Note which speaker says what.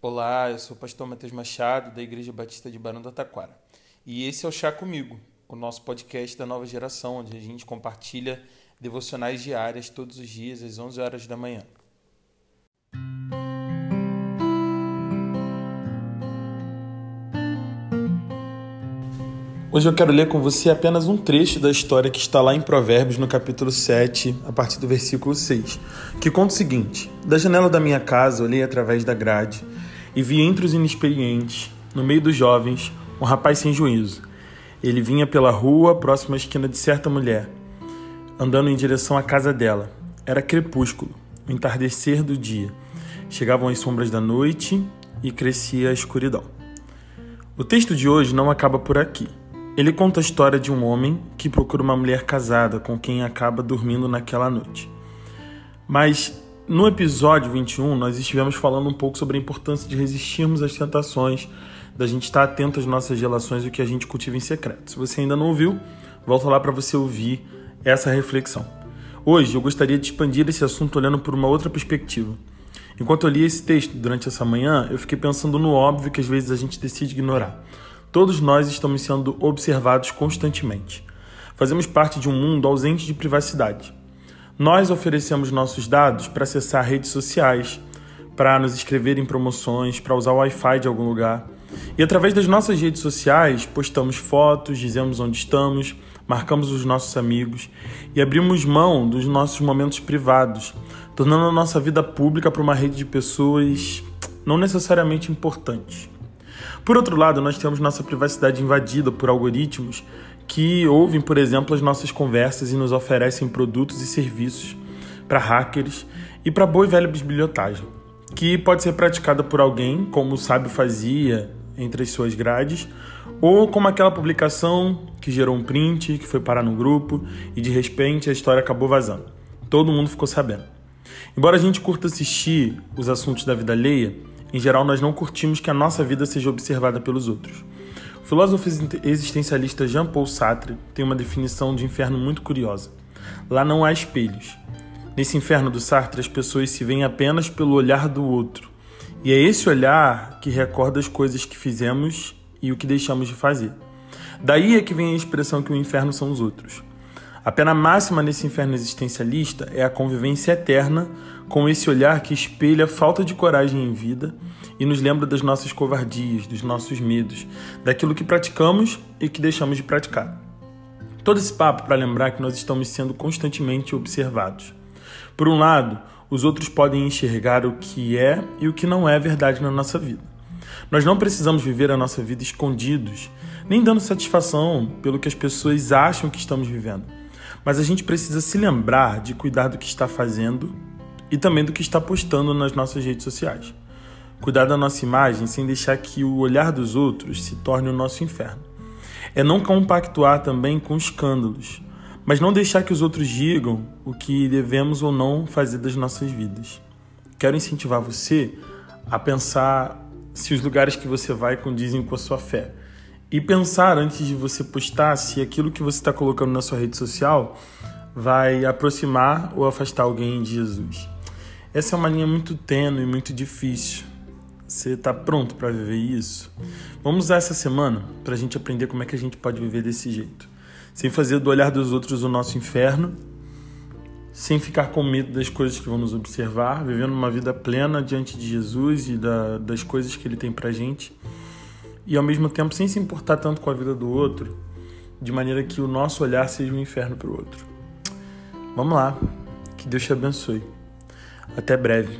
Speaker 1: Olá, eu sou o pastor Matheus Machado, da Igreja Batista de Barão do Taquara. E esse é o Chá Comigo, o nosso podcast da nova geração, onde a gente compartilha devocionais diárias todos os dias às 11 horas da manhã. Hoje eu quero ler com você apenas um trecho da história que está lá em Provérbios, no capítulo 7, a partir do versículo 6, que conta o seguinte: Da janela da minha casa olhei através da grade e vi entre os inexperientes, no meio dos jovens, um rapaz sem juízo. Ele vinha pela rua, próximo à esquina de certa mulher, andando em direção à casa dela. Era crepúsculo, o entardecer do dia. Chegavam as sombras da noite e crescia a escuridão. O texto de hoje não acaba por aqui. Ele conta a história de um homem que procura uma mulher casada com quem acaba dormindo naquela noite. Mas no episódio 21, nós estivemos falando um pouco sobre a importância de resistirmos às tentações, da gente estar atento às nossas relações e o que a gente cultiva em secreto. Se você ainda não ouviu, volta lá para você ouvir essa reflexão. Hoje eu gostaria de expandir esse assunto olhando por uma outra perspectiva. Enquanto eu li esse texto durante essa manhã, eu fiquei pensando no óbvio que às vezes a gente decide ignorar. Todos nós estamos sendo observados constantemente. Fazemos parte de um mundo ausente de privacidade. Nós oferecemos nossos dados para acessar redes sociais, para nos inscrever em promoções, para usar o Wi-Fi de algum lugar. E através das nossas redes sociais, postamos fotos, dizemos onde estamos, marcamos os nossos amigos e abrimos mão dos nossos momentos privados, tornando a nossa vida pública para uma rede de pessoas não necessariamente importantes. Por outro lado, nós temos nossa privacidade invadida por algoritmos que ouvem, por exemplo, as nossas conversas e nos oferecem produtos e serviços para hackers e para boa e velha bisbilhotagem, que pode ser praticada por alguém, como o sábio fazia entre as suas grades, ou como aquela publicação que gerou um print, que foi parar no grupo e de repente a história acabou vazando. Todo mundo ficou sabendo. Embora a gente curta assistir os assuntos da vida alheia, em geral, nós não curtimos que a nossa vida seja observada pelos outros. Filósofo existencialista Jean-Paul Sartre tem uma definição de inferno muito curiosa. Lá não há espelhos. Nesse inferno do Sartre, as pessoas se veem apenas pelo olhar do outro. E é esse olhar que recorda as coisas que fizemos e o que deixamos de fazer. Daí é que vem a expressão que o inferno são os outros. A pena máxima nesse inferno existencialista é a convivência eterna com esse olhar que espelha falta de coragem em vida e nos lembra das nossas covardias, dos nossos medos, daquilo que praticamos e que deixamos de praticar. Todo esse papo para lembrar que nós estamos sendo constantemente observados. Por um lado, os outros podem enxergar o que é e o que não é verdade na nossa vida. Nós não precisamos viver a nossa vida escondidos, nem dando satisfação pelo que as pessoas acham que estamos vivendo. Mas a gente precisa se lembrar de cuidar do que está fazendo e também do que está postando nas nossas redes sociais. Cuidar da nossa imagem sem deixar que o olhar dos outros se torne o nosso inferno. É não compactuar também com escândalos, mas não deixar que os outros digam o que devemos ou não fazer das nossas vidas. Quero incentivar você a pensar se os lugares que você vai condizem com a sua fé e pensar antes de você postar se aquilo que você está colocando na sua rede social vai aproximar ou afastar alguém de Jesus. Essa é uma linha muito tênue e muito difícil. Você está pronto para viver isso? Vamos usar essa semana para a gente aprender como é que a gente pode viver desse jeito, sem fazer do olhar dos outros o nosso inferno, sem ficar com medo das coisas que vão nos observar, vivendo uma vida plena diante de Jesus e da, das coisas que Ele tem para gente e ao mesmo tempo sem se importar tanto com a vida do outro, de maneira que o nosso olhar seja um inferno para o outro. Vamos lá, que Deus te abençoe. Até breve.